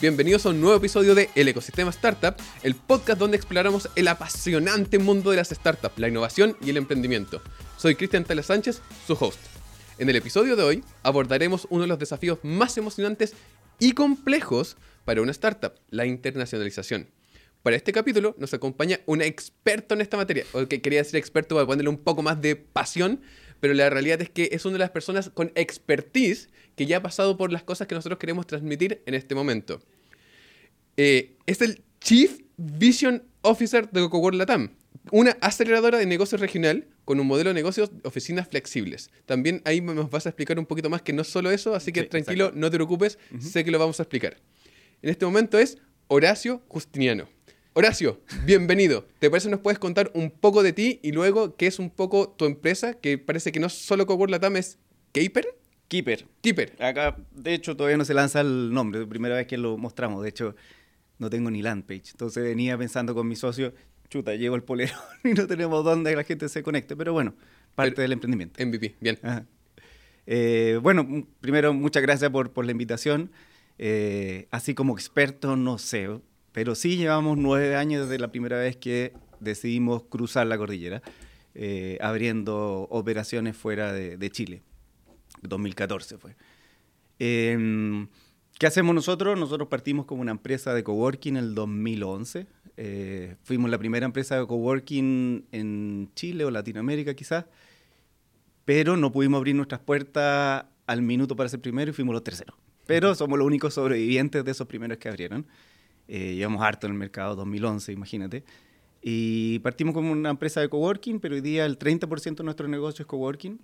Bienvenidos a un nuevo episodio de El Ecosistema Startup, el podcast donde exploramos el apasionante mundo de las startups, la innovación y el emprendimiento. Soy Cristian Tala Sánchez, su host. En el episodio de hoy abordaremos uno de los desafíos más emocionantes y complejos para una startup, la internacionalización. Para este capítulo nos acompaña un experto en esta materia, o que quería decir experto para ponerle un poco más de pasión, pero la realidad es que es una de las personas con expertise que ya ha pasado por las cosas que nosotros queremos transmitir en este momento. Eh, es el Chief Vision Officer de CocoWorld Latam, una aceleradora de negocios regional con un modelo de negocios de oficinas flexibles. También ahí nos vas a explicar un poquito más que no solo eso, así que Sí, tranquilo, exacto. no te preocupes, sé que lo vamos a explicar. En este momento es Horacio Justiniano. Horacio, bienvenido. ¿Te parece nos puedes contar un poco de ti y luego qué es un poco tu empresa, que parece que no solo CocoWorld Latam es Keeper? Keeper. Keeper. Acá, de hecho, todavía no se lanza el nombre, primera vez que lo mostramos. De hecho, no tengo ni land page. Entonces venía pensando con mi socio, chuta, llevo el polero y no tenemos dónde la gente se conecte. Pero bueno, parte Pero- del emprendimiento. MVP, bien. Eh, bueno, primero, muchas gracias por, por la invitación. Eh, así como experto, no sé, pero sí llevamos nueve años desde la primera vez que decidimos cruzar la cordillera, eh, abriendo operaciones fuera de, de Chile. 2014 fue. Eh, ¿Qué hacemos nosotros? Nosotros partimos como una empresa de coworking en el 2011. Eh, fuimos la primera empresa de coworking en Chile o Latinoamérica quizás, pero no pudimos abrir nuestras puertas al minuto para ser primero y fuimos los terceros. Pero somos los únicos sobrevivientes de esos primeros que abrieron. Eh, llevamos harto en el mercado, 2011, imagínate. Y partimos como una empresa de coworking, pero hoy día el 30% de nuestro negocio es coworking.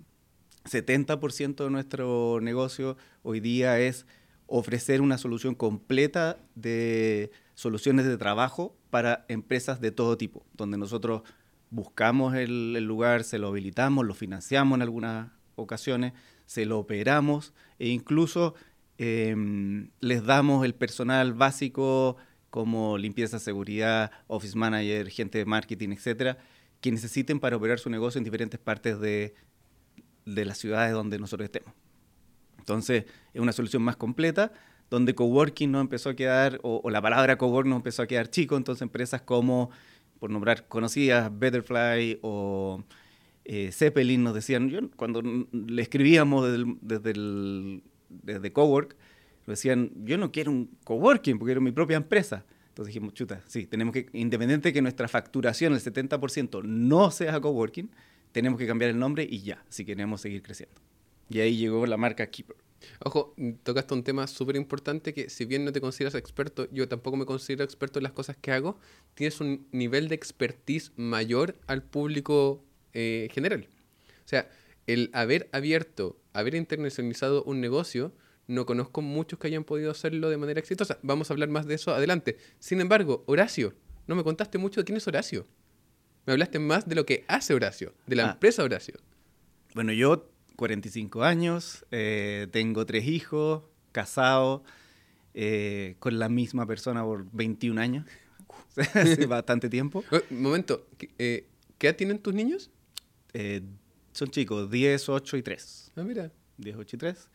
70% de nuestro negocio hoy día es ofrecer una solución completa de soluciones de trabajo para empresas de todo tipo, donde nosotros buscamos el, el lugar, se lo habilitamos, lo financiamos en algunas ocasiones, se lo operamos e incluso em, les damos el personal básico como limpieza, seguridad, office manager, gente de marketing, etcétera, que necesiten para operar su negocio en diferentes partes de, de las ciudades donde nosotros estemos. Entonces, es una solución más completa, donde coworking no empezó a quedar, o, o la palabra cowork no empezó a quedar chico, entonces empresas como, por nombrar conocidas, Betterfly o eh, Zeppelin nos decían, yo cuando le escribíamos desde, el- desde, el- desde Cowork, nos decían, yo no quiero un coworking porque quiero mi propia empresa. Entonces dijimos, chuta, sí, tenemos que, independiente de que nuestra facturación, el 70%, no sea coworking, tenemos que cambiar el nombre y ya, si queremos seguir creciendo. Y ahí llegó la marca Keeper. Ojo, tocaste un tema súper importante que si bien no te consideras experto, yo tampoco me considero experto en las cosas que hago, tienes un nivel de expertise mayor al público eh, general. O sea, el haber abierto, haber internacionalizado un negocio, no conozco muchos que hayan podido hacerlo de manera exitosa. Vamos a hablar más de eso adelante. Sin embargo, Horacio, no me contaste mucho de quién es Horacio. Me hablaste más de lo que hace Horacio, de la Ah. empresa Horacio. Bueno, yo 45 años, eh, tengo tres hijos, casado eh, con la misma persona por 21 años, hace bastante tiempo. Un momento, ¿qué, eh, ¿qué edad tienen tus niños? Son chicos, 10, 8 y 3. Ah, mira. 10, 8 y 3.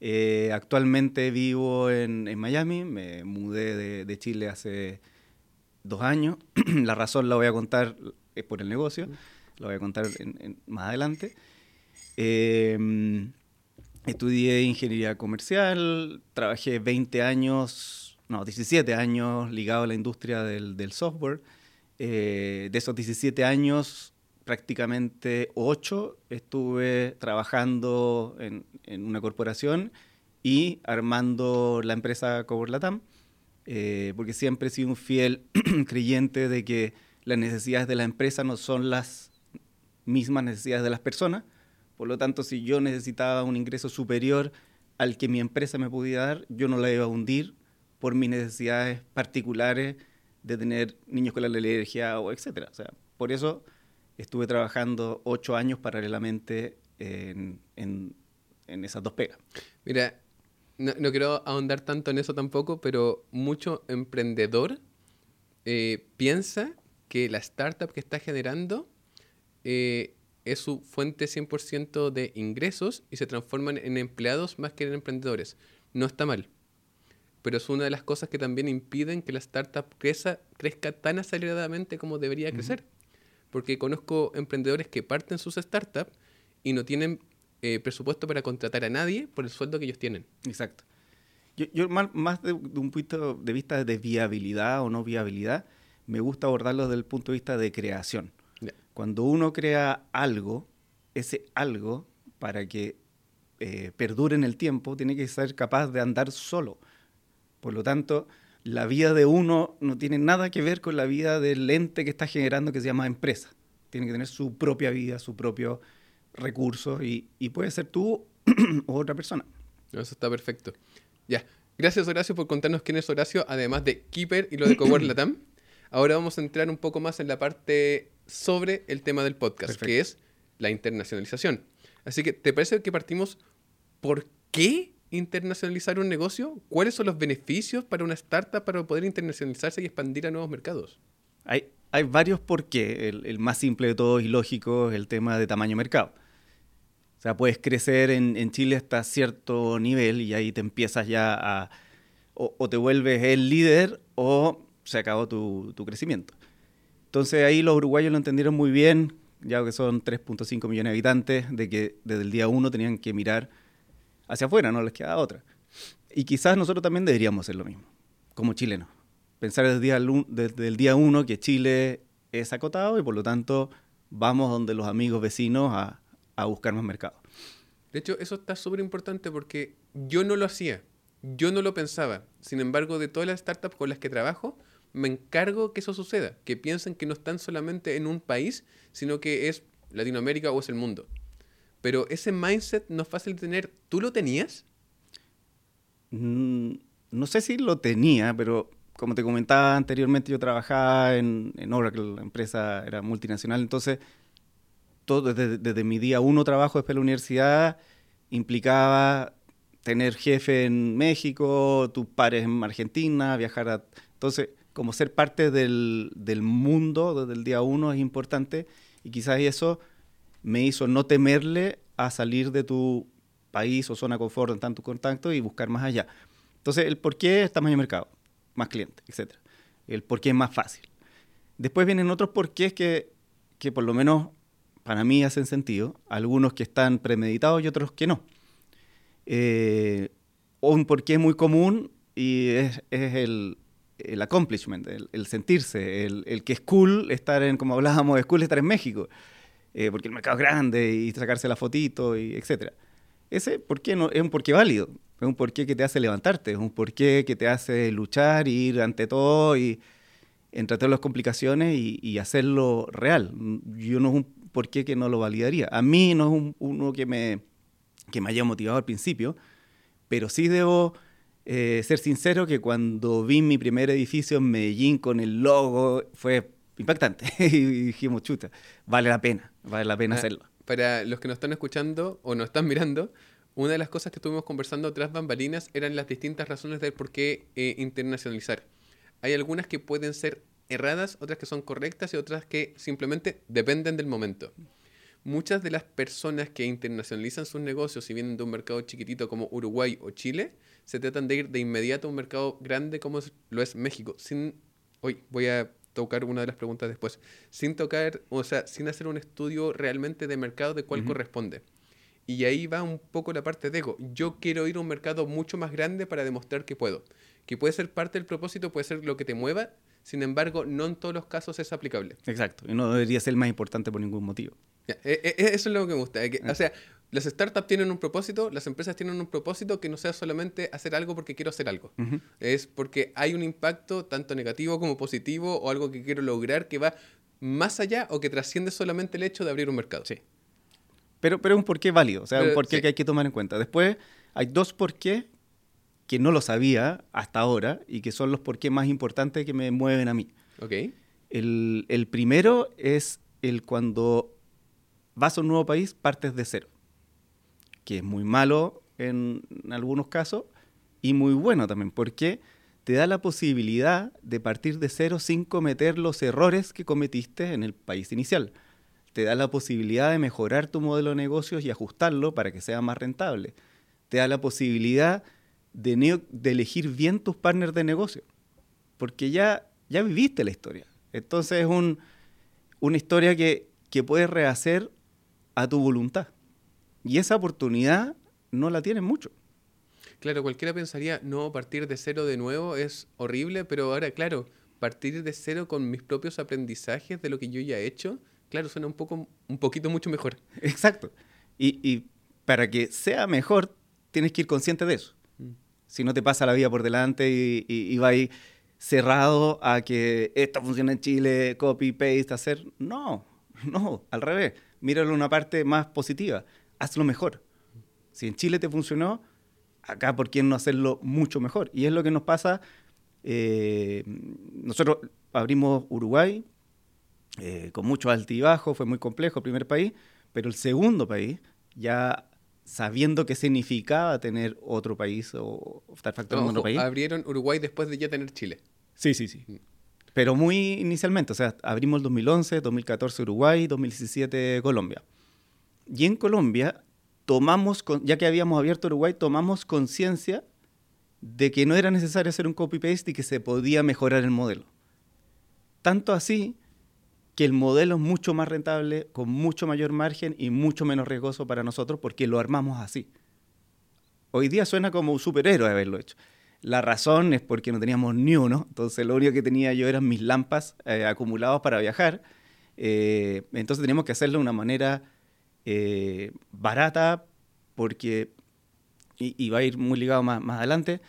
Eh, actualmente vivo en, en Miami, me mudé de, de Chile hace dos años. la razón la voy a contar es por el negocio, la voy a contar en- en- más adelante. Eh, estudié ingeniería comercial, trabajé 20 años, no, 17 años ligado a la industria del, del software. Eh, de esos 17 años, prácticamente 8 estuve trabajando en, en una corporación y armando la empresa Cover Latam, eh, porque siempre he sido un fiel creyente de que las necesidades de la empresa no son las mismas necesidades de las personas. Por lo tanto, si yo necesitaba un ingreso superior al que mi empresa me pudiera dar, yo no la iba a hundir por mis necesidades particulares de tener niños con la alergia o etcétera. O sea, por eso estuve trabajando ocho años paralelamente en, en- en esas dos pegas. Mira, no, no quiero ahondar tanto en eso tampoco, pero mucho emprendedor eh, piensa que la startup que está generando eh, es su fuente 100% de ingresos y se transforman en empleados más que en emprendedores. No está mal. pero es una de las cosas que también impiden que la startup crezca, crezca tan aceleradamente como debería crecer. Porque conozco emprendedores que parten sus startups y no tienen eh, presupuesto para contratar a nadie por el sueldo que ellos tienen. Exacto. Yo, yo más, de, de un punto de vista de viabilidad o no viabilidad, me gusta abordarlo desde el punto de vista de creación. Cuando uno crea algo, ese algo, para que eh, perdure en el tiempo, tiene que ser capaz de andar solo. Por lo tanto, la vida de uno no tiene nada que ver con la vida del ente que está generando que se llama empresa. Tiene que tener su propia vida, su propio recurso y, y puede ser tú o otra persona. Eso está perfecto. Ya. Gracias, Horacio, por contarnos quién es Horacio, además de Keeper y lo de Cowork Latam. Ahora vamos a entrar un poco más en la parte sobre el tema del podcast, Perfecto. que es la internacionalización. Así que, ¿te parece que partimos por qué internacionalizar un negocio? ¿Cuáles son los beneficios para una startup para poder internacionalizarse y expandir a nuevos mercados? Hay, hay varios por qué. El, más simple de todos y lógico es el tema de tamaño mercado. O sea, puedes crecer en, Chile hasta cierto nivel y ahí te empiezas ya a... O, te vuelves el líder o se acabó tu, tu crecimiento. Entonces ahí los uruguayos lo entendieron muy bien, ya que son 3.5 millones de habitantes, de que desde el día uno tenían que mirar hacia afuera, no les queda otra. Y quizás nosotros también deberíamos hacer lo mismo, como chilenos. Pensar desde el día, desde el día uno que Chile es acotado y por lo tanto vamos donde los amigos vecinos a, a buscar más mercado. De hecho, eso está súper importante porque yo no lo hacía, yo no lo pensaba. Sin embargo, de todas las startups con las que trabajo, me encargo que eso suceda, que piensen que no están solamente en un país, sino que es Latinoamérica o es el mundo. Pero ese mindset no es fácil de tener. ¿Tú lo tenías? Mm, No sé si lo tenía, pero como te comentaba anteriormente, yo trabajaba en, en Oracle, la empresa era multinacional, entonces todo desde, desde mi día uno trabajo después de la universidad implicaba tener jefe en México, tus pares en Argentina, viajar a... Entonces, como ser parte del, del mundo desde el día uno es importante y quizás eso me hizo no temerle a salir de tu país o zona de confort en tanto contacto y buscar más allá. Entonces, el por qué es tamaño de mercado, más clientes, etc. El por qué es más fácil. Después vienen otros porqués que, que por lo menos para mí hacen sentido, algunos que están premeditados y otros que no. Eh, un porqué muy común y es, el, el accomplishment, el, el sentirse, el, el que es cool estar en, como hablábamos, es cool estar en México, eh, porque el mercado es grande y sacarse la fotito y etcétera. Ese porqué no, es un porqué válido, es un porqué que te hace levantarte, es un porqué que te hace luchar, ir ante todo y entre todas las complicaciones y, y hacerlo real. Yo no es un porqué que no lo validaría. A mí no es un, uno que me, que me haya motivado al principio, pero sí debo eh, ser sincero que cuando vi mi primer edificio en Medellín con el logo fue impactante y dijimos, chuta, vale la pena, vale la pena Ah, hacerlo. Para los que nos están escuchando o nos están mirando, una de las cosas que estuvimos conversando tras bambalinas eran las distintas razones del por qué eh, internacionalizar. Hay algunas que pueden ser erradas, otras que son correctas y otras que simplemente dependen del momento. Muchas de las personas que internacionalizan sus negocios y vienen de un mercado chiquitito como Uruguay o Chile, se tratan de ir de inmediato a un mercado grande como lo es México. Sin, hoy voy a tocar una de las preguntas después. Sin tocar, o sea, sin hacer un estudio realmente de mercado de cuál Ujú. corresponde. Y ahí va un poco la parte de ego. Yo quiero ir a un mercado mucho más grande para demostrar que puedo. Que puede ser parte del propósito, puede ser lo que te mueva, sin embargo, no en todos los casos es aplicable. Exacto, y no debería ser más importante por ningún motivo. Ya, e- e- eso es lo que me gusta. que- o sea, las startups tienen un propósito, las empresas tienen un propósito que no sea solamente hacer algo porque quiero hacer algo. Es porque hay un impacto tanto negativo como positivo o algo que quiero lograr que va más allá o que trasciende solamente el hecho de abrir un mercado. Sí. Pero, pero es un porqué válido, o sea, Pero, un porqué sí. que hay que tomar en cuenta. Después hay dos porqués que no lo sabía hasta ahora y que son los porqués más importantes que me mueven a mí. ¿Ok? El, el primero es el cuando vas a un nuevo país, partes de cero, que es muy malo en, algunos casos y muy bueno también, porque te da la posibilidad de partir de cero sin cometer los errores que cometiste en el país inicial. Te da la posibilidad de mejorar tu modelo de negocios y ajustarlo para que sea más rentable. Te da la posibilidad de, de elegir bien tus partners de negocio, porque ya, ya viviste la historia. Entonces es un, una historia que, que puedes rehacer a tu voluntad. Y esa oportunidad no la tienen mucho. Claro, cualquiera pensaría, no, partir de cero de nuevo es horrible, pero ahora, claro, partir de cero con mis propios aprendizajes de lo que yo ya he hecho, claro, suena un, poco, un poquito mucho mejor. Exacto. Y, y para que sea mejor, tienes que ir consciente de eso. Mm. Si no te pasa la vida por delante y, y, y va ahí cerrado a que esto funciona en Chile, copy, paste, hacer. No, no, al revés. Míralo una parte más positiva. Hazlo mejor. Si en Chile te funcionó, acá, ¿por qué no hacerlo mucho mejor? Y es lo que nos pasa. Eh, nosotros abrimos Uruguay eh, con mucho altibajo, fue muy complejo el primer país, pero el segundo país, ya sabiendo qué significaba tener otro país o estar facturando otro país. Abrieron Uruguay después de ya tener Chile. Sí, sí, sí. Mm. Pero muy inicialmente, o sea, abrimos el 2011, 2014 Uruguay, 2017 Colombia. Y en Colombia tomamos, ya que habíamos abierto Uruguay, tomamos conciencia de que no era necesario hacer un copy-paste y que se podía mejorar el modelo. Tanto así que el modelo es mucho más rentable, con mucho mayor margen y mucho menos riesgoso para nosotros porque lo armamos así. Hoy día suena como un superhéroe haberlo hecho. La razón es porque no teníamos ni uno, entonces lo único que tenía yo eran mis lampas eh, acumulados para viajar. Eh, entonces teníamos que hacerlo de una manera eh, barata porque, y, va a ir muy ligado más, más adelante,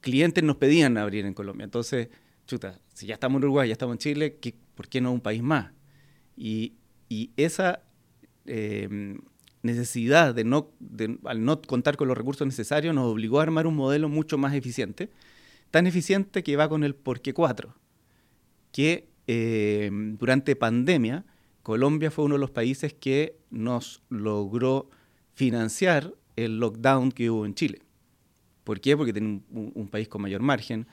clientes nos pedían abrir en Colombia. Entonces, chuta, si ya estamos en Uruguay, ya estamos en Chile, ¿qué, ¿por qué no un país más? Y, esa em, necesidad de no, al no contar con los recursos necesarios nos obligó a armar un modelo mucho más eficiente, tan eficiente que va con el Porqué 4, que em, durante pandemia Colombia fue uno de los países que nos logró financiar el lockdown que hubo en Chile. ¿Por qué? Porque tiene un país con mayor margen,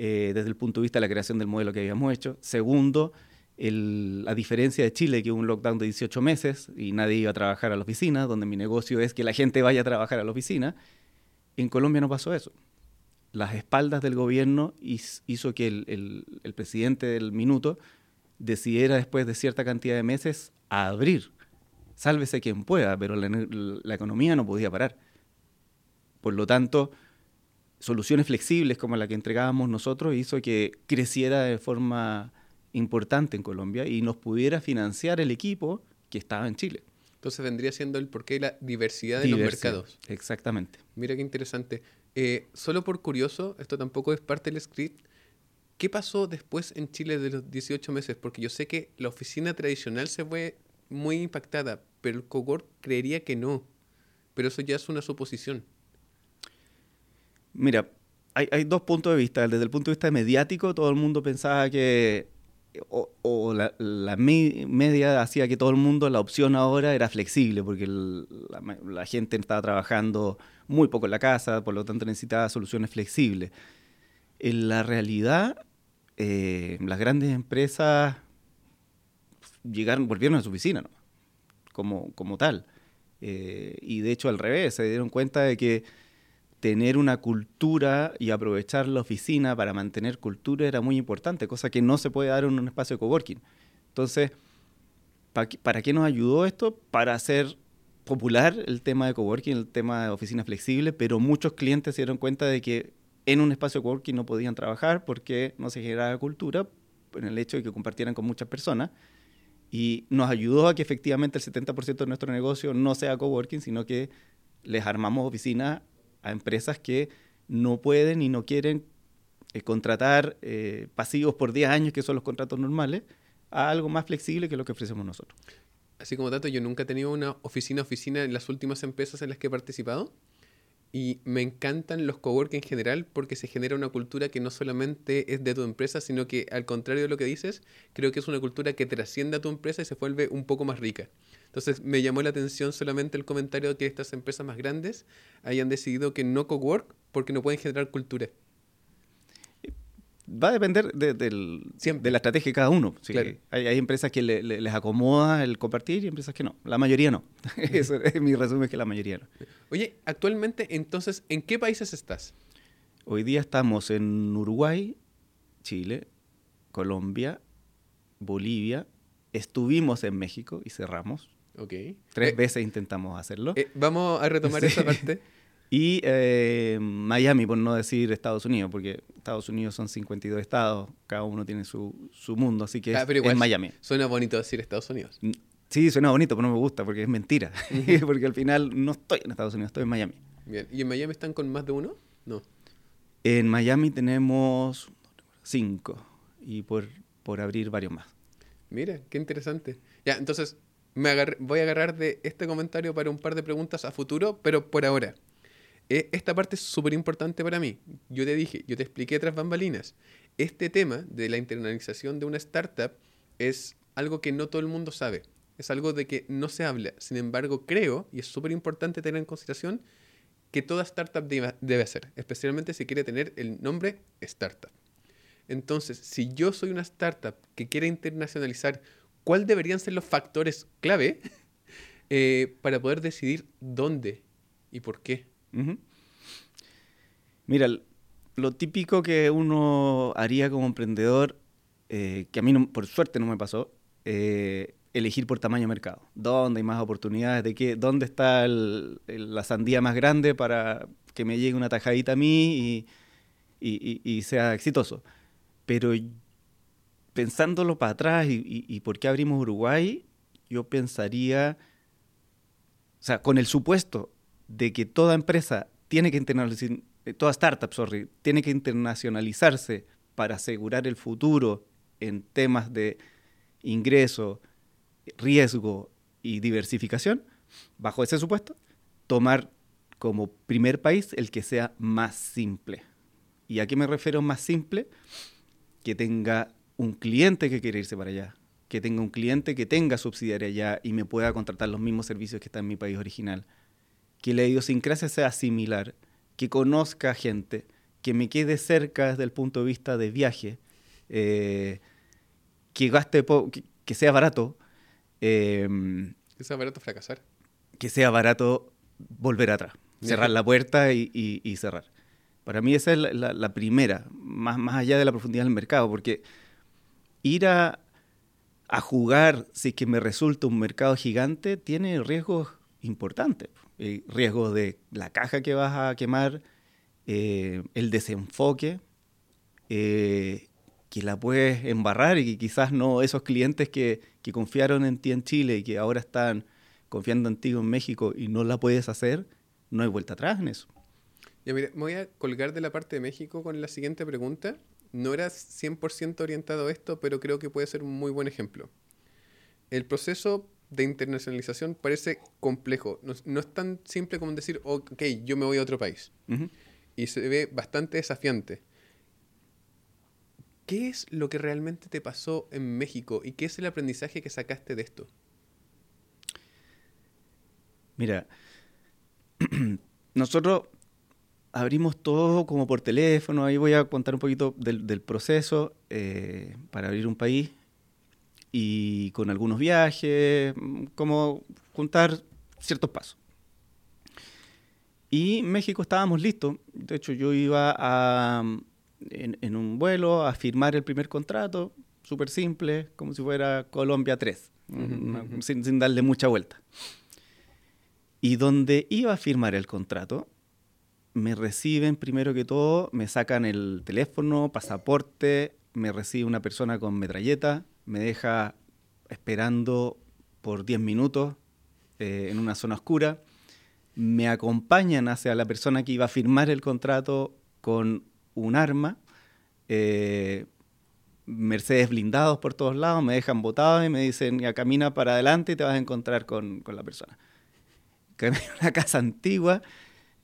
eh, desde el punto de vista de la creación del modelo que habíamos hecho. Segundo, a diferencia de Chile, que hubo un lockdown de 18 meses y nadie iba a trabajar a la oficina, donde mi negocio es que la gente vaya a trabajar a la oficina, en Colombia no pasó eso. Las espaldas del gobierno hizo que el presidente del minuto decidiera después de cierta cantidad de meses a abrir. Sálvese quien pueda, pero la, la economía no podía parar. Por lo tanto, soluciones flexibles como la que entregábamos nosotros hizo que creciera de forma importante en Colombia y nos pudiera financiar el equipo que estaba en Chile. Entonces vendría siendo el porqué de la diversidad de los mercados. Exactamente. Mira qué interesante. Eh, solo por curioso, esto tampoco es parte del script. ¿Qué pasó después en Chile de los 18 meses? Porque yo sé que la oficina tradicional se fue muy impactada, pero el cowork creería que no. Pero eso ya es una suposición. Mira, hay, dos puntos de vista. Desde el punto de vista mediático, todo el mundo pensaba que, o, la, media hacía que todo el mundo, la opción ahora era flexible, porque la, gente estaba trabajando muy poco en la casa, por lo tanto necesitaba soluciones flexibles. En la realidad, eh, las grandes empresas llegaron, volvieron a su oficina, como, como tal. Eh, y de hecho al revés, se dieron cuenta de que tener una cultura y aprovechar la oficina para mantener cultura era muy importante, cosa que no se puede dar en un espacio de coworking. Entonces, ¿para qué nos ayudó esto? Para hacer popular el tema de coworking, el tema de oficina flexible, pero muchos clientes se dieron cuenta de que en un espacio de coworking no podían trabajar porque no se generaba cultura en el hecho de que compartieran con muchas personas y nos ayudó a que efectivamente el 70% de nuestro negocio no sea coworking, sino que les armamos oficinas a empresas que no pueden y no quieren eh, contratar eh, pasivos por 10 años, que son los contratos normales, a algo más flexible que lo que ofrecemos nosotros. Así como dato, yo nunca he tenido una oficina oficina en las últimas empresas en las que he participado. Y me encantan los cowork en general porque se genera una cultura que no solamente es de tu empresa, sino que al contrario de lo que dices, creo que es una cultura que trasciende a tu empresa y se vuelve un poco más rica. Entonces me llamó la atención solamente el comentario de que estas empresas más grandes hayan decidido que no cowork porque no pueden generar cultura. Va a depender de, de la estrategia de cada uno. hay, empresas que les acomoda el compartir y empresas que no. La mayoría no. Eso es mi resumen, es que la mayoría no. Oye, actualmente entonces, ¿en qué países estás? Hoy día estamos en Uruguay, Chile, Colombia, Bolivia. Estuvimos en México y cerramos. Ok. Tres Eh, veces intentamos hacerlo. eh, vamos a retomar Sí. esa parte. Y eh, Miami, por no decir Estados Unidos, porque Estados Unidos son 52 estados, cada uno tiene su, su mundo, así que Ah, es, pero igual es Miami. Suena bonito decir Estados Unidos. Sí, suena bonito, pero no me gusta porque es mentira. porque al final no estoy en Estados Unidos, estoy en Miami. Bien. ¿Y en Miami están con más de uno? No. En Miami tenemos cinco y por, por abrir varios más. Mira, qué interesante. Ya, entonces me voy a agarrar de este comentario para un par de preguntas a futuro, pero por ahora. Eh, esta parte es súper importante para mí. Yo te dije, yo te expliqué tras bambalinas. Este tema de la internalización de una startup es algo que no todo el mundo sabe. Es algo de que no se habla. Sin embargo, creo, y es súper importante tener en consideración, que toda startup debe hacer, especialmente si quiere tener el nombre startup. Entonces, si yo soy una startup que quiere internacionalizar, ¿cuáles deberían ser los factores clave eh, para poder decidir dónde y por qué? Mira, lo típico que uno haría como emprendedor, eh, que a mí por suerte no me pasó, eh, elegir por tamaño mercado. ¿Dónde hay más oportunidades? ¿De qué? ¿Dónde está la sandía más grande para que me llegue una tajadita a mí y, y- sea exitoso? Pero pensándolo para atrás y por qué abrimos Uruguay, yo pensaría, o sea, con el supuesto de que toda empresa tiene que internacionalizar, toda startup, tiene que internacionalizarse para asegurar el futuro en temas de ingreso, riesgo y diversificación, bajo ese supuesto, tomar como primer país el que sea más simple. ¿Y a qué me refiero más simple? Que tenga un cliente que quiere irse para allá, que tenga un cliente que tenga subsidiaria allá y me pueda contratar los mismos servicios que está en mi país original, que la idiosincrasia sea similar, que conozca gente, que me quede cerca desde el punto de vista de viaje, eh, que gaste po- que, que sea barato, eh, Que sea barato fracasar. que sea barato volver atrás, cerrar la puerta y, y- y cerrar. Para mí esa es la, la- la primera, más, más allá de la profundidad del mercado, porque ir a, a jugar, si es que me resulta un mercado gigante, tiene riesgos importantes. Eh, riesgos de la caja que vas a quemar, eh, el desenfoque, eh, que la puedes embarrar y que quizás no esos clientes que, que confiaron en ti en Chile y que ahora están confiando en ti en México y no la puedes hacer, no hay vuelta atrás en eso. Ya, mira, me voy a colgar de la parte de México con la siguiente pregunta. No era 100% orientado a esto, pero creo que puede ser un muy buen ejemplo. El proceso de internacionalización parece complejo. No, no es tan simple como decir, ok, yo me voy a otro país. Y se ve bastante desafiante. ¿Qué es lo que realmente te pasó en México y qué es el aprendizaje que sacaste de esto? Mira, nosotros abrimos todo como por teléfono, ahí voy a contar un poquito del, del proceso eh, para abrir un país y con algunos viajes, como juntar ciertos pasos. Y en México estábamos listos, de hecho yo iba a, en, en un vuelo a firmar el primer contrato, súper simple, como si fuera Colombia 3, una- ujú. sin, sin darle mucha vuelta. Y donde iba a firmar el contrato, me reciben primero que todo, me sacan el teléfono, pasaporte, me recibe una persona con metralleta, me deja esperando por 10 minutos eh, en una zona oscura, me acompañan hacia la persona que iba a firmar el contrato con un arma, eh, Mercedes blindados por todos lados, me dejan botado y me dicen, ya camina para adelante y te vas a encontrar con, con la persona. Camino a una casa antigua,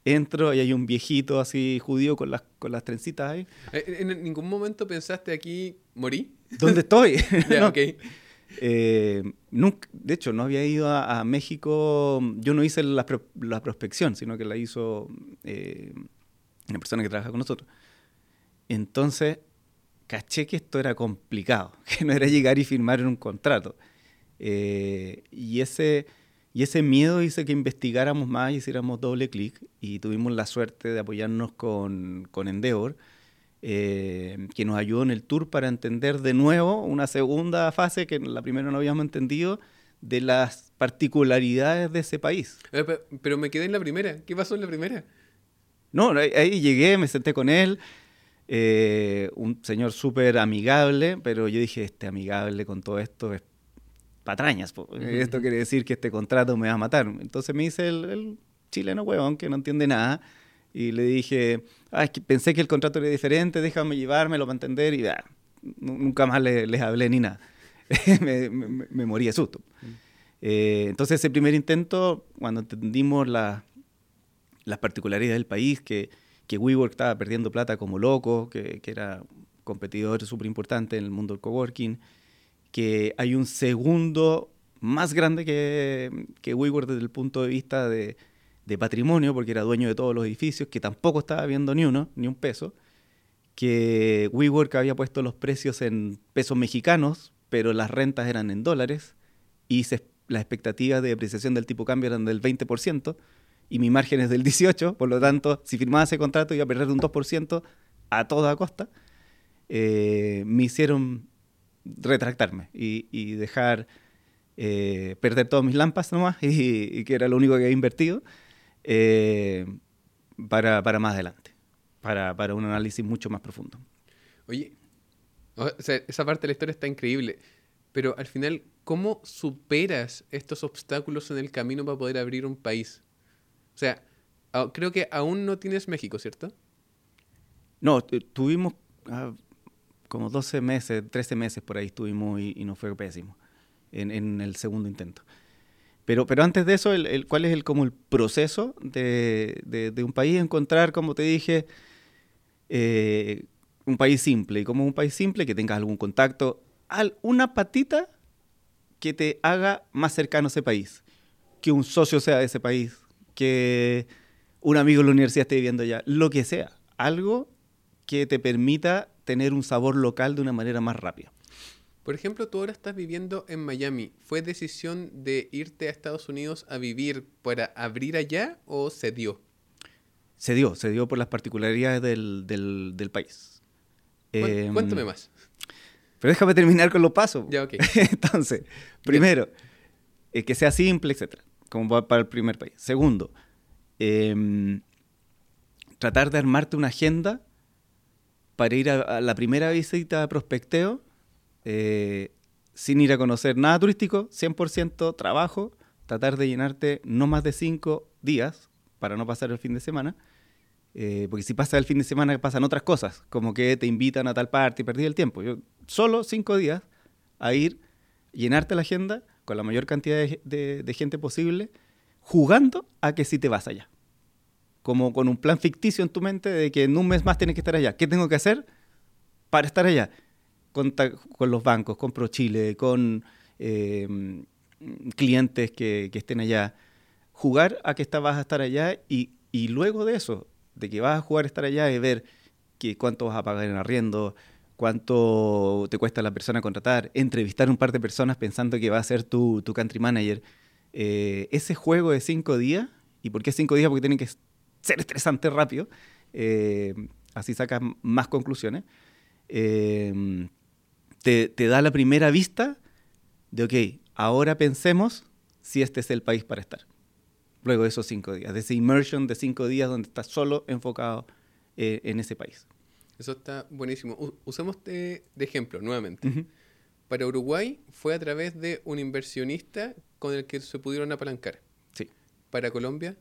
entro y hay un viejito así judío con las, con las trencitas ahí. Eh, ¿En ningún momento pensaste aquí morí? ¿Dónde estoy? Ya, No. ok. Eh, nunca, de hecho, no había ido a, a México, yo no hice la, pro- la prospección, sino que la hizo eh, una persona que trabaja con nosotros. Entonces, caché que esto era complicado, que no era llegar y firmar en un contrato. Eh, y ese, Y ese miedo hizo que investigáramos más y hiciéramos doble clic y tuvimos la suerte de apoyarnos con, con Endeavor, eh, que nos ayudó en el tour para entender de nuevo una segunda fase que en la primera no habíamos entendido de las particularidades de ese país. Eh, pero me quedé en la primera. ¿Qué pasó en la primera? No, ahí, llegué, me senté con él, eh, un señor súper amigable, pero yo dije, este amigable con todo esto es patrañas. Esto quiere decir que este contrato me va a matar. Entonces me dice el, chileno huevón que no entiende nada. Y le dije, ah, que pensé que el contrato era diferente, déjame llevármelo para entender. Y ah, nunca más les, hablé ni nada. me, me, morí de susto. Eh, entonces ese primer intento, cuando entendimos las particularidades del país, que, que WeWork estaba perdiendo plata como loco, que, que era competidor súper importante en el mundo del coworking, que hay un segundo más grande que, que WeWork desde el punto de vista de, de, patrimonio, porque era dueño de todos los edificios, que tampoco estaba viendo ni uno, ni un peso, que WeWork había puesto los precios en pesos mexicanos, pero las rentas eran en dólares, y las expectativas de depreciación del tipo cambio eran del 20%, y mi margen es del 18%, por lo tanto, si firmaba ese contrato iba a perder un 2% a toda costa. Eh, me hicieron retractarme y, dejar eh, perder todas mis lámparas nomás y, que era lo único que había invertido eh, para, para, más adelante, para, para, un análisis mucho más profundo. Oye, esa parte de la historia está increíble, pero al final, ¿cómo superas estos obstáculos en el camino para poder abrir un país? O sea, creo que aún no tienes México, ¿cierto? No, tuvimos, ah, como 12 meses, 13 meses por ahí estuvimos y, y nos fue pésimo en, el segundo intento. Pero, pero antes de eso, el, ¿cuál es el, como el proceso de, un país? Encontrar, como te dije, eh, un país simple. Y como un país simple, que tengas algún contacto, al, una patita que te haga más cercano a ese país. Que un socio sea de ese país. Que un amigo de la universidad esté viviendo allá. Lo que sea. Algo que te permita tener un sabor local de una manera más rápida. Por ejemplo, tú ahora estás viviendo en Miami. ¿Fue decisión de irte a Estados Unidos a vivir para abrir allá o se dio? Se dio, se dio por las particularidades del, del, país. Cuéntame em, más. Pero déjame terminar con los pasos. Ya, ok. Entonces, primero, eh, que sea simple, etcétera, como para el primer país. Segundo, em, tratar de armarte una agenda para ir a, la primera visita de prospecteo eh, sin ir a conocer nada turístico, 100% trabajo, tratar de llenarte no más de cinco días para no pasar el fin de semana. Eh, porque si pasa el fin de semana pasan otras cosas, como que te invitan a tal parte y perdí el tiempo. Yo solo cinco días a ir, llenarte la agenda con la mayor cantidad de gente posible, jugando a que si te vas allá como con un plan ficticio en tu mente de que en un mes más tienes que estar allá. ¿Qué tengo que hacer para estar allá? Con, con los bancos, con ProChile, con eh, clientes que, que, estén allá. Jugar a que vas a estar allá y, luego de eso, de que vas a jugar a estar allá y ver que cuánto vas a pagar en arriendo, cuánto te cuesta la persona contratar, entrevistar un par de personas pensando que va a ser tu, country manager. Eh, ese juego de cinco días, ¿y por qué cinco días? Porque tienen que ser estresante rápido, eh, así sacas más conclusiones, te, da la primera vista de, ok, ahora pensemos si este es el país para estar. Luego de esos cinco días, de ese immersion de cinco días donde estás solo enfocado eh, en ese país. Eso está buenísimo. usemos de, ejemplo nuevamente. Para Uruguay fue a través de un inversionista con el que se pudieron apalancar. Sí. Para Colombia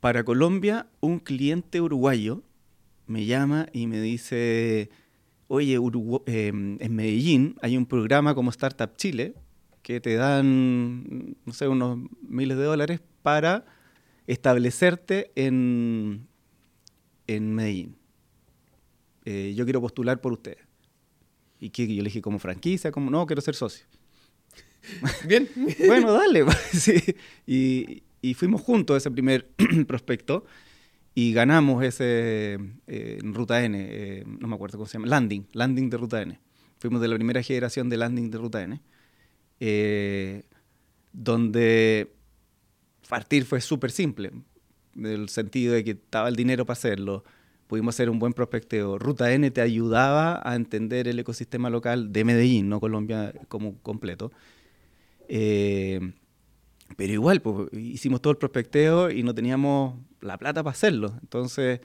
para Colombia, un cliente uruguayo me llama y me dice, oye, em, en Medellín hay un programa como Startup Chile que te dan, no sé, unos miles de dólares para establecerte en, en Medellín. Eh, yo quiero postular por ustedes. Y que yo le dije, como franquicia, como no, quiero ser socio. Bien. bueno, dale. sí. Y, y fuimos juntos a ese primer prospecto y ganamos ese eh, Ruta N, eh, no me acuerdo cómo se llama, Landing, Landing de Ruta N. Fuimos de la primera generación de Landing de Ruta N. Eh, donde partir fue súper simple, en el sentido de que estaba el dinero para hacerlo, pudimos hacer un buen prospecteo. Ruta N te ayudaba a entender el ecosistema local de Medellín, no Colombia como completo. Eh, pero igual, pues, hicimos todo el prospecteo y no teníamos la plata para hacerlo. Entonces,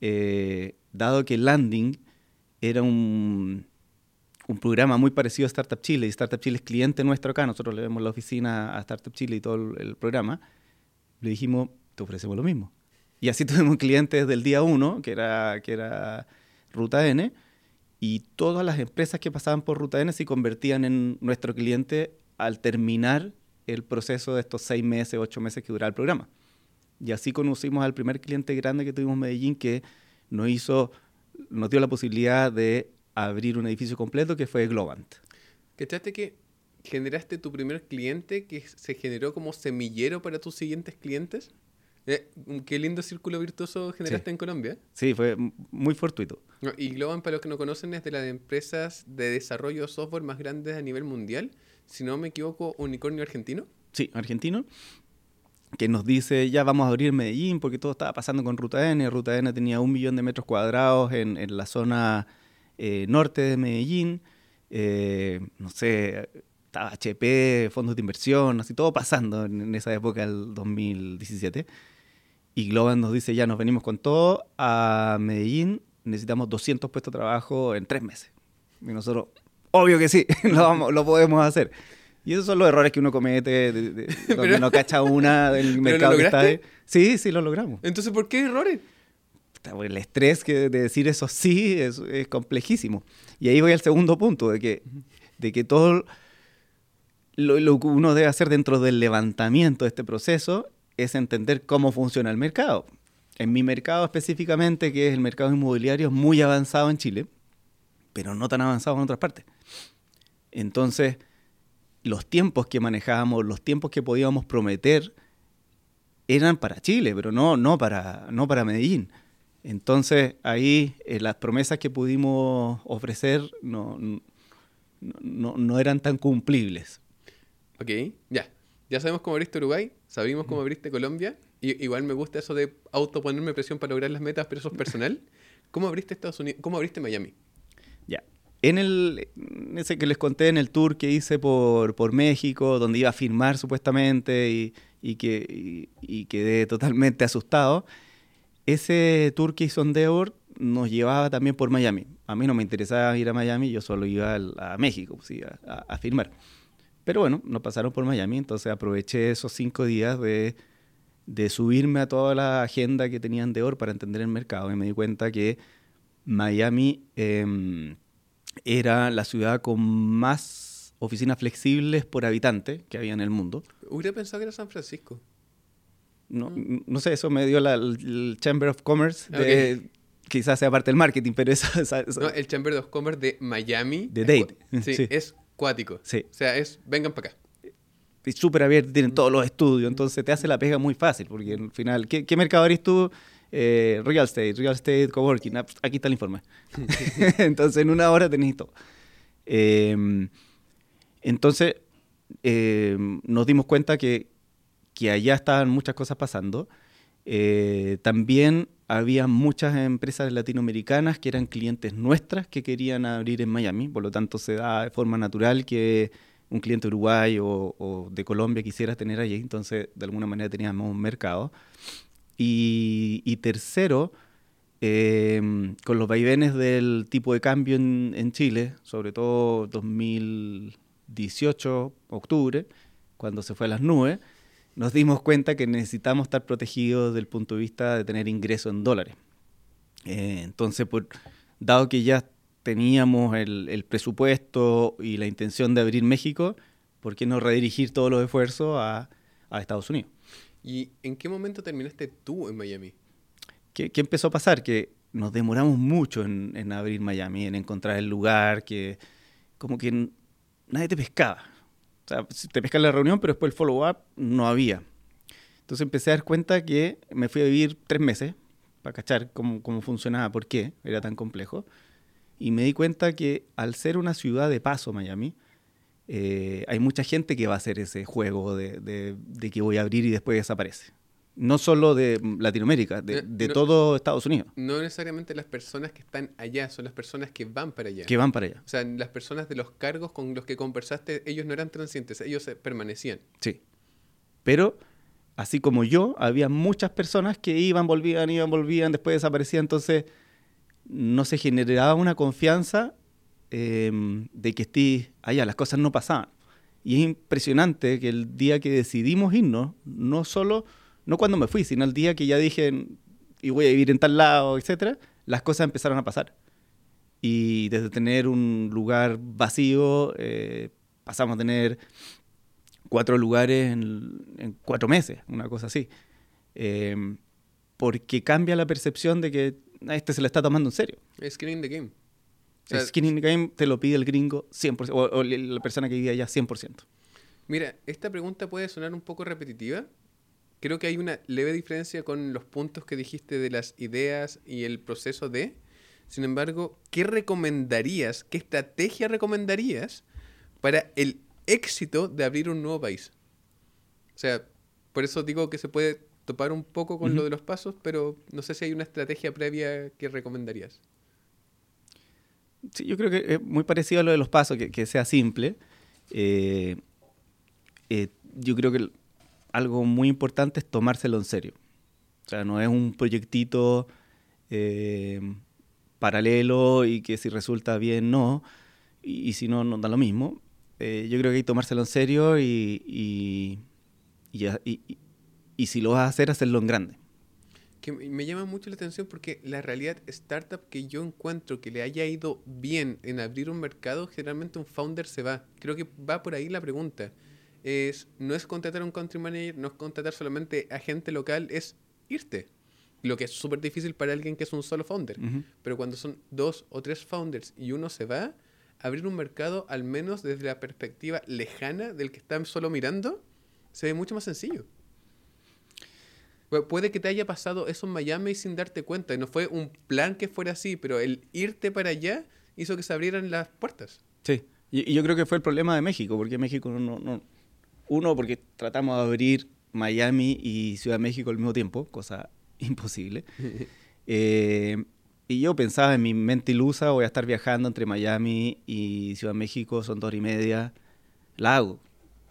eh, dado que Landing era un, un programa muy parecido a Startup Chile, y Startup Chile es cliente nuestro acá, nosotros le vemos la oficina a Startup Chile y todo el, programa, le dijimos, te ofrecemos lo mismo. Y así tuvimos clientes desde el día uno, que era, que era Ruta N, y todas las empresas que pasaban por Ruta N se convertían en nuestro cliente al terminar el proceso de estos seis meses, ocho meses que duraba el programa. Y así conocimos al primer cliente grande que tuvimos en Medellín que nos hizo, nos dio la posibilidad de abrir un edificio completo que fue Globant. ¿Cachaste que generaste tu primer cliente que se generó como semillero para tus siguientes clientes? Eh, qué lindo círculo virtuoso generaste Sí. en Colombia. Sí, fue muy fortuito. Y Globan, para los que no conocen, es de las empresas de desarrollo de software más grandes a nivel mundial. Si no me equivoco, unicornio argentino. Sí, argentino, que nos dice, ya vamos a abrir Medellín porque todo estaba pasando con Ruta N. Ruta N tenía un millón de metros cuadrados en, en la zona eh, norte de Medellín. Eh, no sé, estaba HP, fondos de inversión, así todo pasando en, en esa época, el 2017. Y Globan nos dice, ya nos venimos con todo a Medellín, necesitamos 200 puestos de trabajo en tres meses. Y nosotros, obvio que sí, lo, vamos- lo podemos hacer. Y esos son los errores que uno comete, de- de- donde Pero- no cacha una del mercado que está ahí. Sí, sí, lo logramos. Entonces, ¿por qué errores? Bueno, El estrés que de decir eso sí es, es complejísimo. Y ahí voy al segundo punto, de que, de que todo lo, lo que uno debe hacer dentro del levantamiento de este proceso es entender cómo funciona el mercado. En mi mercado específicamente, que es el mercado inmobiliario, es muy avanzado en Chile, pero no tan avanzado en otras partes. Entonces, los tiempos que manejábamos, los tiempos que podíamos prometer, eran para Chile, pero no, no, para, no para Medellín. Entonces, ahí eh, las promesas que pudimos ofrecer no, no, no- no eran tan cumplibles. Ok, ya. Ya sabemos cómo abriste Uruguay, sabimos cómo abriste Colombia. Y, igual me gusta eso de autoponerme presión para lograr las metas, pero eso es personal. ¿Cómo abriste Estados Unidos? ¿Cómo abriste Miami? En el, ese que les conté en el tour que hice por, por México, donde iba a firmar supuestamente y, y que, y, y quedé totalmente asustado, ese tour que hizo Endeavor nos llevaba también por Miami. A mí no me interesaba ir a Miami, yo solo iba al- a, México pues, sí, a, a- a firmar. Pero bueno, nos pasaron por Miami, entonces aproveché esos cinco días de, de subirme a toda la agenda que tenía Endeavor para entender el mercado y me di cuenta que Miami... em, era la ciudad con más oficinas flexibles por habitante que había en el mundo. Hubiera pensado que era San Francisco. No, Mm. no sé, eso me dio la, el Chamber of Commerce, de- quizás sea parte del marketing, pero esa- esa- No, el Chamber of Commerce de Miami. De es Dade. Sí, Sí. es cuático. Sí. O sea, es vengan para acá. es súper abierto, tienen todos los estudios, entonces te hace la pega muy fácil, porque al final, ¿qué, qué mercado eres tú? Eh, real estate, real estate, coworking, ah, aquí está el informe. entonces en una hora tenés todo. Eh, entonces eh, nos dimos cuenta que, que allá estaban muchas cosas pasando. Eh, también había muchas empresas latinoamericanas que eran clientes nuestras que querían abrir en Miami, por lo tanto se da de forma natural que un cliente uruguay o, o de Colombia quisiera tener allí, entonces de alguna manera teníamos un mercado. Y, tercero, eh, con los vaivenes del tipo de cambio en, Chile, sobre todo 2018, octubre, cuando se fue a las nubes, nos dimos cuenta que necesitamos estar protegidos desde el punto de vista de tener ingreso en dólares. Eh, entonces, por, dado que ya teníamos el, presupuesto y la intención de abrir México, ¿por qué no redirigir todos los esfuerzos a Estados Unidos? ¿Y en qué momento terminaste tú en Miami? ¿Qué, qué empezó a pasar? Que nos demoramos mucho en, en abrir Miami, en encontrar el lugar, que como que nadie te pescaba. O sea, te pescaba en la reunión, pero después el follow-up no había. Entonces empecé a dar cuenta que me fui a vivir tres meses para cachar cómo, cómo funcionaba, por qué era tan complejo. Y me di cuenta que al ser una ciudad de paso Miami, eh, hay mucha gente que va a hacer ese juego de, de, que voy a abrir y después desaparece. No solo de Latinoamérica, de, eh, todo Estados Unidos. No necesariamente las personas que están allá, son las personas que van para allá. Que van para allá. O sea, las personas de los cargos con los que conversaste, ellos no eran transientes, ellos permanecían. Sí. Pero, así como yo, había muchas personas que iban, volvían, iban, volvían, después desaparecían. Entonces, no se generaba una confianza em, de que estés allá, las cosas no pasaban. Y es impresionante que el día que decidimos irnos, no solo, no cuando me fui, sino el día que ya dije, y voy a vivir en tal lado, etcétera, las cosas empezaron a pasar. Y desde tener un lugar vacío, eh, pasamos a tener cuatro lugares en, cuatro meses, una cosa así. Em, porque cambia la percepción de que a este se le está tomando en serio. Es the game. Skin in the game te lo pide el gringo 100%, o, la persona que vive allá 100%. Mira, esta pregunta puede sonar un poco repetitiva. Creo que hay una leve diferencia con los puntos que dijiste de las ideas y el proceso de. Sin embargo, ¿qué recomendarías, qué estrategia recomendarías para el éxito de abrir un nuevo país? O sea, por eso digo que se puede topar un poco con lo de los pasos, pero no sé si hay una estrategia previa que recomendarías. Sí, yo creo que es muy parecido a lo de los pasos, que, sea simple. Eh, eh, yo creo que algo muy importante es tomárselo en serio. O sea, no es un proyectito eh, paralelo y que si resulta bien, no. Y, si no, no da lo mismo. yo creo que hay que tomárselo en serio y si lo vas a hacer, hacerlo en grande. Que me llama mucho la atención porque la realidad startup que yo encuentro que le haya ido bien en abrir un mercado, generalmente un founder se va. Creo que va por ahí la pregunta. Es, no es contratar a un country manager, no es contratar solamente a gente local, es irte. Lo que es súper difícil para alguien que es un solo founder. Pero cuando son dos o tres founders y uno se va, abrir un mercado, al menos desde la perspectiva lejana del que están solo mirando, se ve mucho más sencillo. Puede que te haya pasado eso en Miami sin darte cuenta. Y no fue un plan que fuera así, pero el irte para allá hizo que se abrieran las puertas. Sí, y, yo creo que fue el problema de México, porque México no, no, Uno, porque tratamos de abrir Miami y Ciudad de México al mismo tiempo, cosa imposible. Eh, y yo pensaba en mi mente ilusa, voy a estar viajando entre Miami y Ciudad de México, son dos horas y media, la hago.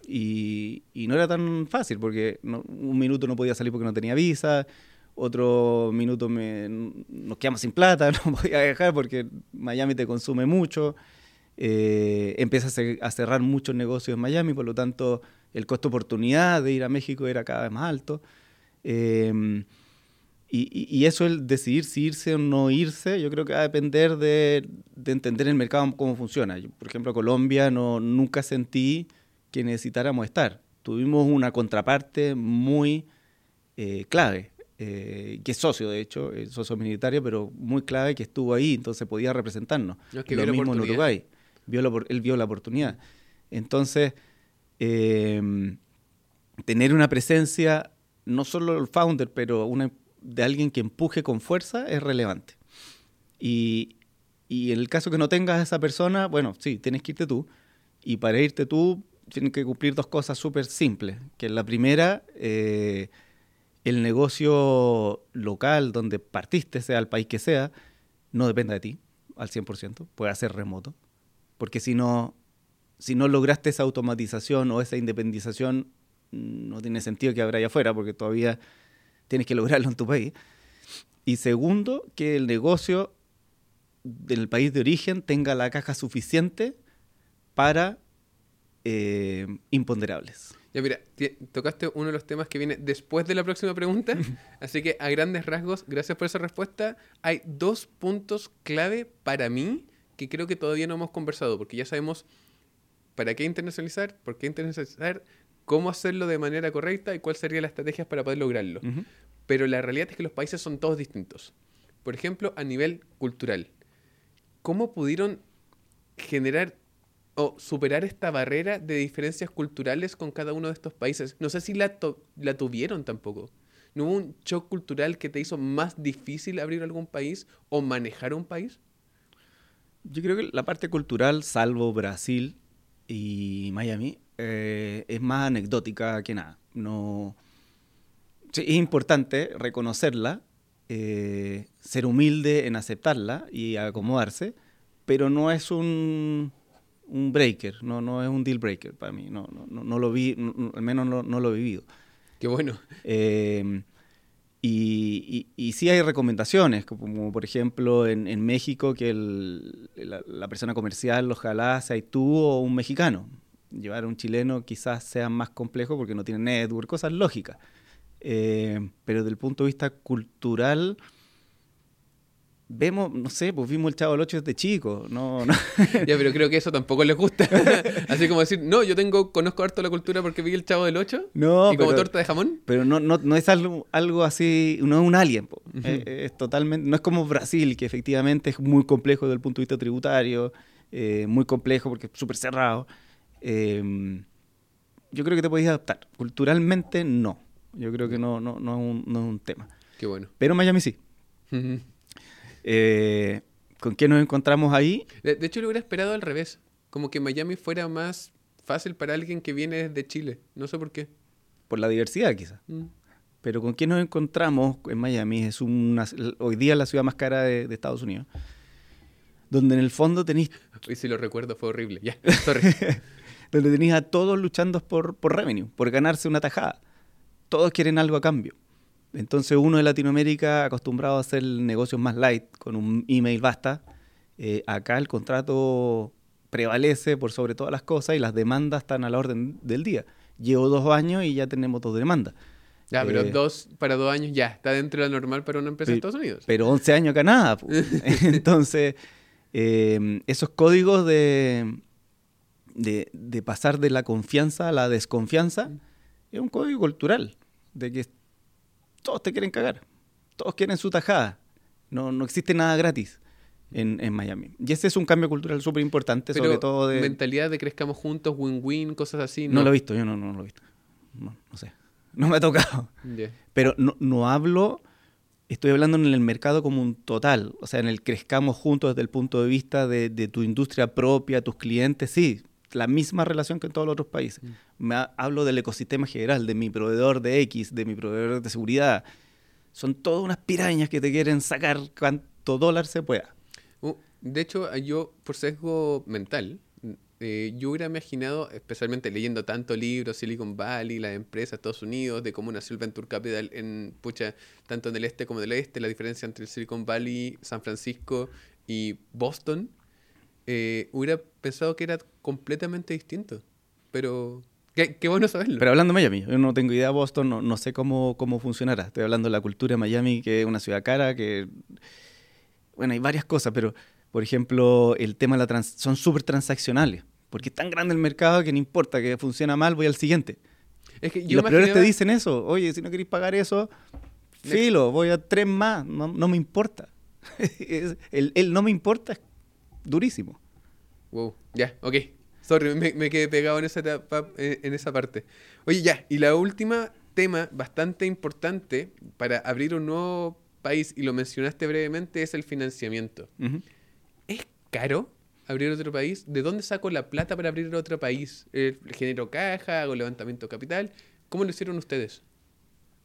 Y, no era tan fácil porque un minuto no podía salir porque no tenía visa, otro minuto me, nos quedamos sin plata, no podía viajar porque Miami te consume mucho. Eh, empiezas a cerrar muchos negocios en Miami, por lo tanto el costo oportunidad de ir a México era cada vez más alto. Em, y, eso, el decidir si irse o no irse, yo creo que va a depender de, de entender el mercado cómo funciona. Yo, por ejemplo, Colombia no, nunca sentí que necesitáramos estar. Tuvimos una contraparte muy eh, clave, eh, que es socio, de hecho, es socio militario, pero muy clave que estuvo ahí, entonces podía representarnos. Lo mismo en Uruguay. Vio él vio la oportunidad. Entonces, em, tener una presencia, no solo el founder, pero una, de alguien que empuje con fuerza es relevante. Y, y en el caso que no tengas a esa persona, bueno, sí, tienes que irte tú. Y para irte tú, tienen que cumplir dos cosas súper simples. Que la primera, eh, el negocio local donde partiste, sea el país que sea, no dependa de ti al 100%, puede ser remoto. Porque si no, si no lograste esa automatización o esa independización, no tiene sentido que habrá allá afuera, porque todavía tienes que lograrlo en tu país. Y segundo, que el negocio del país de origen tenga la caja suficiente para eh, imponderables. Ya mira, tocaste uno de los temas que viene después de la próxima pregunta, así que a grandes rasgos, gracias por esa respuesta. Hay dos puntos clave para mí que creo que todavía no hemos conversado, porque ya sabemos para qué internacionalizar, por qué internacionalizar, cómo hacerlo de manera correcta y cuáles serían las estrategias para poder lograrlo. Pero la realidad es que los países son todos distintos. Por ejemplo, a nivel cultural, ¿cómo pudieron generar superar esta barrera de diferencias culturales con cada uno de estos países. No sé si la, la tuvieron tampoco. ¿No hubo un shock cultural que te hizo más difícil abrir algún país o manejar un país? Yo creo que la parte cultural, salvo Brasil, y Miami eh, es más anecdótica que nada. No, sí, es importante reconocerla, eh, ser humilde en aceptarla y acomodarse, pero no es un, un breaker, no, no es un deal breaker para mí. No, no, no, no lo vi, no- al menos no, no lo he vivido. Qué bueno. Eh, y, y, y sí hay recomendaciones, como por ejemplo en, en México que el- la, la persona comercial ojalá sea tú o un mexicano. Llevar a un chileno quizás sea más complejo porque no tiene network, cosas lógicas. Eh, pero desde el punto de vista cultural, vemos, no sé, pues vimos el Chavo del 8 desde chico. No, no. Ya, pero creo que eso tampoco les gusta. Así como decir, no, yo tengo, conozco harto la cultura porque vi el chavo del 8 No, y como pero- torta de jamón. Pero no, no, no es algo, algo así, no es un alien. po. Ujú. Eh, es totalmente, no es como Brasil, que efectivamente es muy complejo desde el punto de vista tributario, eh, muy complejo porque es súper cerrado. Eh, yo creo que te podías adaptar. Culturalmente, no. Yo creo que no, no, no, es un, no es un tema. Qué bueno. Pero Miami sí. Eh, ¿Con qué nos encontramos ahí? De, de hecho, lo hubiera esperado al revés. Como que Miami fuera más fácil para alguien que viene desde Chile. No sé por qué. Por la diversidad, quizás. Mm. Pero con qué nos encontramos en Miami es una, hoy día la ciudad más cara de, de Estados Unidos, donde en el fondo tenéis Hoy sí lo recuerdo, fue horrible. Ya, donde tenéis a todos luchando por, por revenue, por ganarse una tajada. Todos quieren algo a cambio. Entonces uno de Latinoamérica acostumbrado a hacer negocios más light, con un email basta, eh, acá el contrato prevalece por sobre todas las cosas y las demandas están a la orden del día. Llevo dos años y ya tenemos dos demandas. Ya, pero Eh, dos para dos años ya, está dentro de lo normal para una empresa de Estados Unidos. Pero 11 años acá nada. Entonces, eh, esos códigos de, de, de pasar de la confianza a la desconfianza es un código cultural, de que todos te quieren cagar, todos quieren su tajada, no, no existe nada gratis en, en Miami. Y ese es un cambio cultural súper importante, sobre todo de... mentalidad de crezcamos juntos, win-win, cosas así. No. lo he visto, yo no, no lo he visto. No, no sé. No me ha tocado. Pero no, no hablo, estoy hablando en el mercado como un total, o sea, en el crezcamos juntos desde el punto de vista de, de tu industria propia, tus clientes, sí, la misma relación que en todos los otros países. Me ha- hablo del ecosistema general, de mi proveedor de X, de mi proveedor de seguridad. Son todas unas pirañas que te quieren sacar cuanto dólar se pueda. Uh, de hecho, yo, por sesgo mental, eh, yo hubiera imaginado, especialmente leyendo tanto libros, Silicon Valley, las empresas, Estados Unidos, de cómo nació el Venture Capital en, pucha, tanto en el este como en el oeste, la diferencia entre Silicon Valley, San Francisco y Boston, eh, hubiera pensado que era completamente distinto. Pero, qué, qué bueno saberlo. Pero hablando de Miami, yo no tengo idea de Boston, no, no sé cómo, cómo funcionará. Estoy hablando de la cultura de Miami, que es una ciudad cara, que... Bueno, hay varias cosas, pero, por ejemplo, el tema de la trans... son súper transaccionales. Porque es tan grande el mercado que no importa, que funciona mal, voy al siguiente. es que Y yo los peores te imaginaba- dicen eso. Oye, si no queréis pagar eso, filo, voy a tres más, no, no me importa. El, el no me importa es durísimo. Wow, ya, ok. Sorry, me, me quedé pegado en esa, etapa- eh, en esa parte. Oye, ya, y la última tema bastante importante para abrir un nuevo país, y lo mencionaste brevemente, es el financiamiento. ¿Es caro abrir otro país? ¿De dónde saco la plata para abrir otro país? Eh, ¿Genero caja? ¿Hago levantamiento capital? ¿Cómo lo hicieron ustedes?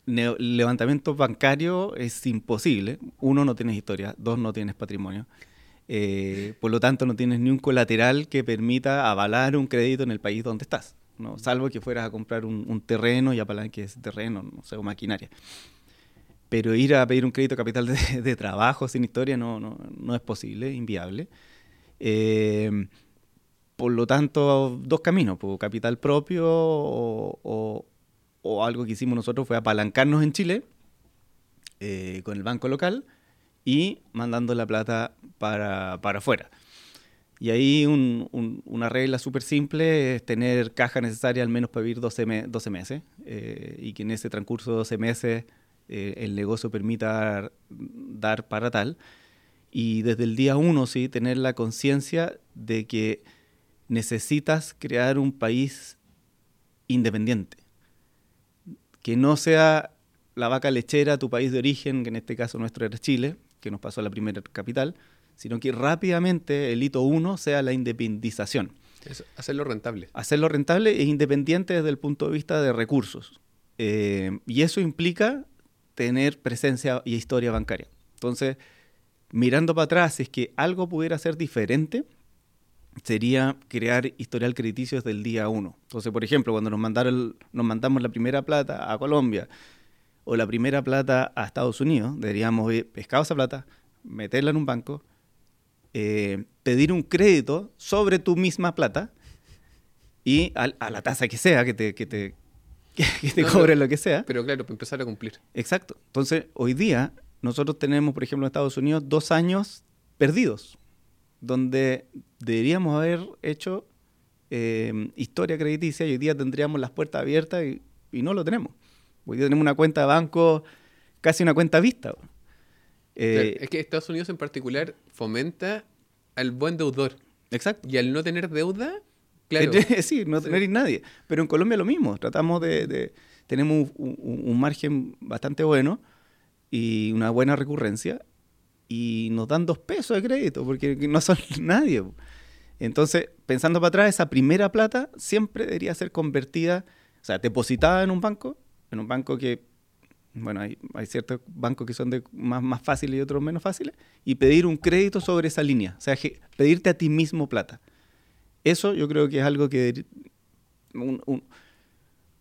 Levantamiento bancario es imposible. Uno, no tienes historia. Dos, no tienes patrimonio. Eh, por lo tanto, no tienes ni un colateral que permita avalar un crédito en el país donde estás. ¿no? Salvo que fueras a comprar un, terreno y apalanques ese terreno, no sé, o maquinaria. Pero ir a pedir un crédito capital de, trabajo sin historia no, no, no es posible, inviable. Eh, por lo tanto, dos caminos, pues, capital propio o, o- o algo que hicimos nosotros fue apalancarnos en Chile eh, con el banco local y mandando la plata para, para afuera. Y ahí un- un- una regla súper simple es tener caja necesaria al menos para vivir 12, me- 12 meses eh, y que en ese transcurso de 12 meses eh, el negocio permita dar para tal. Y desde el día uno, sí, tener la conciencia de que necesitas crear un país independiente. Que no sea la vaca lechera tu país de origen, que en este caso nuestro era Chile, que nos pasó a la primera capital, sino que rápidamente el hito uno sea la independización. Es hacerlo rentable. Hacerlo rentable e independiente desde el punto de vista de recursos. Eh, y eso implica tener presencia y historia bancaria. Entonces, mirando para atrás, si es que algo pudiera ser diferente, sería crear historial crediticio desde el día uno. Entonces, por ejemplo, cuando nos, mandaron, nos mandamos la primera plata a Colombia o la primera plata a Estados Unidos, deberíamos ir pescado esa plata, meterla en un banco, eh, pedir un crédito sobre tu misma plata y a, la tasa que sea, que te, que te, que, te cobre lo que sea. Pero claro, para empezar a cumplir. Exacto. Entonces, hoy día nosotros tenemos, por ejemplo, en Estados Unidos, dos años perdidos, donde deberíamos haber hecho eh, historia crediticia y hoy día tendríamos las puertas abiertas y, no lo tenemos. Hoy día tenemos una cuenta de banco, casi una cuenta vista. Eh, es que Estados Unidos en particular fomenta al buen deudor. Exacto. Y al no tener deuda, claro. sí, no tener nadie. Pero en Colombia lo mismo. Tratamos de. tenemos un, margen bastante bueno y una buena recurrencia. Y nos dan dos pesos de crédito porque no son nadie. Entonces, pensando para atrás, esa primera plata siempre debería ser convertida, o sea, depositada en un banco, en un banco que bueno, hay, ciertos bancos que son más, más fáciles y otros menos fáciles, y pedir un crédito sobre esa línea, o sea, pedirte a ti mismo plata. Eso yo creo que es algo que... Un,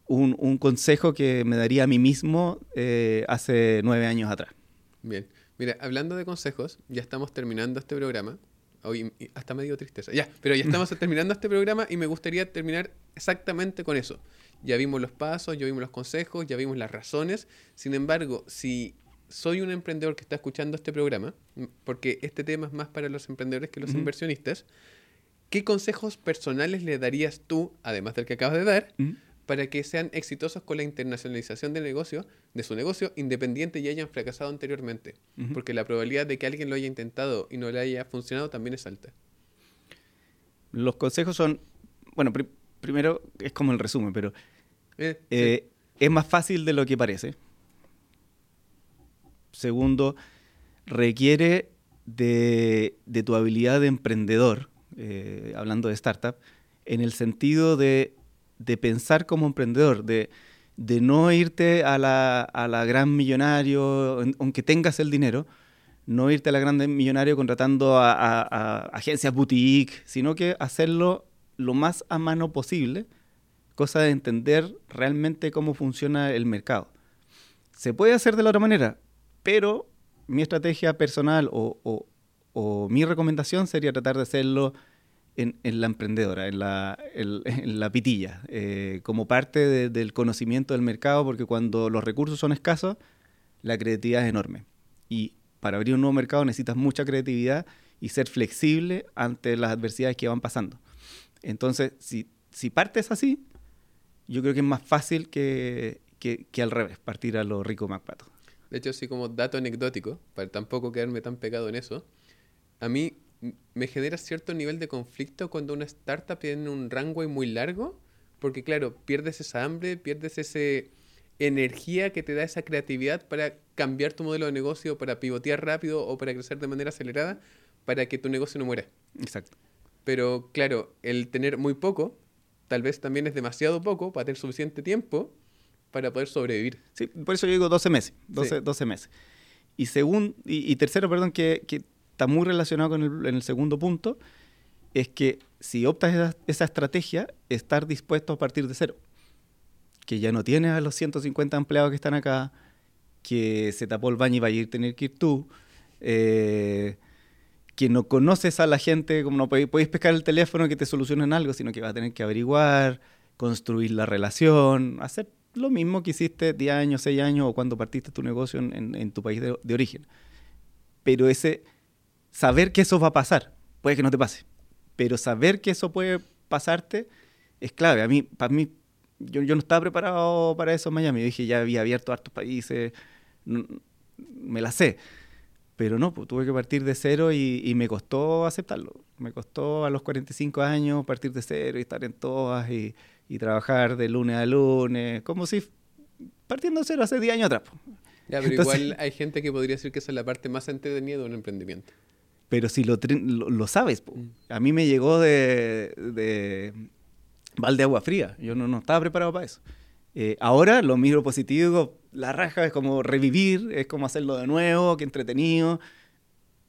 un, consejo que me daría a mí mismo eh, hace nueve años atrás. Bien. Mira, hablando de consejos, ya estamos terminando este programa. Hoy hasta medio tristeza. Ya, pero ya estamos terminando este programa y me gustaría terminar exactamente con eso ya vimos los pasos, ya vimos los consejos, ya vimos las razones. Sin embargo, si soy un emprendedor que está escuchando este programa, porque este tema es más para los emprendedores que los inversionistas, ¿qué consejos personales le darías tú, además del que acabas de dar, para que sean exitosos con la internacionalización del negocio, de su negocio, independiente y hayan fracasado anteriormente? Porque la probabilidad de que alguien lo haya intentado y no le haya funcionado también es alta. Los consejos son, bueno, primero es como el resumen, pero eh, eh, es más fácil de lo que parece. Segundo, requiere de, tu habilidad de emprendedor, eh, hablando de startup, en el sentido de, pensar como emprendedor, de, no irte a la, gran millonario, aunque tengas el dinero, no irte a la gran millonario contratando a, a agencias boutique, sino que hacerlo lo más a mano posible cosa de entender realmente cómo funciona el mercado. Se puede hacer de la otra manera, pero mi estrategia personal o, mi recomendación sería tratar de hacerlo en, la emprendedora, en la, en, la pitilla, eh, como parte del conocimiento del mercado, porque cuando los recursos son escasos, la creatividad es enorme. Y para abrir un nuevo mercado necesitas mucha creatividad y ser flexible ante las adversidades que van pasando. Entonces, si, si partes así, yo creo que es más fácil que, que, al revés, partir a lo rico MacPato. De hecho, así como dato anecdótico, para tampoco quedarme tan pegado en eso, a mí me genera cierto nivel de conflicto cuando una startup tiene un rango muy largo, porque claro, pierdes esa hambre, pierdes esa energía que te da esa creatividad para cambiar tu modelo de negocio, para pivotear rápido o para crecer de manera acelerada, para que tu negocio no muera. Exacto. Pero claro, el tener muy poco tal vez también es demasiado poco para tener suficiente tiempo para poder sobrevivir. Sí, por eso yo digo 12 meses, 12, meses. Y, segundo, y, tercero, perdón, que, está muy relacionado con el, en el segundo punto, es que si optas esa, estrategia, estar dispuesto a partir de cero. Que ya no tienes a los 150 empleados que están acá, que se tapó el baño y va a ir tener que ir tú, eh, que no conoces a la gente, como no podéis, pescar el teléfono que te solucionen algo, sino que vas a tener que averiguar, construir la relación, hacer lo mismo que hiciste 10 años, 6 años o cuando partiste tu negocio en, tu país de, origen. Pero ese saber que eso va a pasar, puede que no te pase, pero saber que eso puede pasarte es clave. A mí, para mí, yo, yo no estaba preparado para eso en Miami. Yo dije, ya había abierto hartos países, me la sé pero no, pues, tuve que partir de cero y, me costó aceptarlo. Me costó a los 45 años partir de cero y estar en todas y, trabajar de lunes a lunes, como si partiendo de cero hace 10 años atrás. Ya, pero igual hay gente que podría decir que esa es la parte más entretenida de un emprendimiento. Pero si lo, lo, sabes, mm. a mí me llegó de, de balde agua fría, yo no, no estaba preparado para eso. Eh, ahora lo miro positivo, la raja es como revivir, es como hacerlo de nuevo, qué entretenido,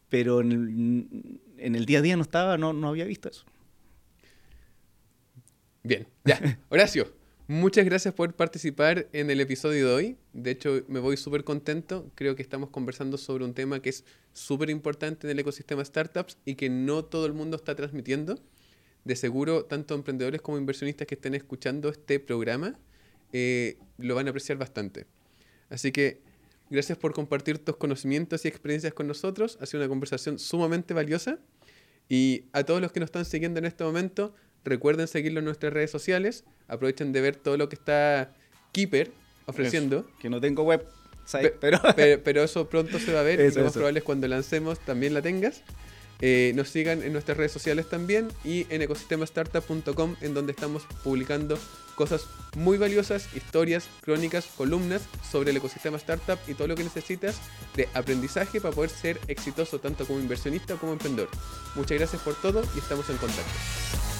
pero en el, en el día a día no estaba, no, no había visto eso. Bien, ya. Horacio, muchas gracias por participar en el episodio de hoy. De hecho, me voy súper contento. Creo que estamos conversando sobre un tema que es súper importante en el ecosistema startups y que no todo el mundo está transmitiendo. De seguro, tanto emprendedores como inversionistas que estén escuchando este programa eh, lo van a apreciar bastante. Así que gracias por compartir tus conocimientos y experiencias con nosotros. Ha sido una conversación sumamente valiosa. Y a todos los que nos están siguiendo en este momento, Recuerden seguirlo en nuestras redes sociales. Aprovechen de ver todo lo que está Keeper ofreciendo. que no tengo web. pero... pero... eso pronto se va a ver. y lo más probable es cuando lancemos también la tengas. Eh, nos sigan en nuestras redes sociales también y en ecosistemastartup.com en donde estamos publicando cosas muy valiosas, historias, crónicas, columnas sobre el ecosistema startup y todo lo que necesitas de aprendizaje para poder ser exitoso tanto como inversionista como emprendedor. Muchas gracias por todo y estamos en contacto.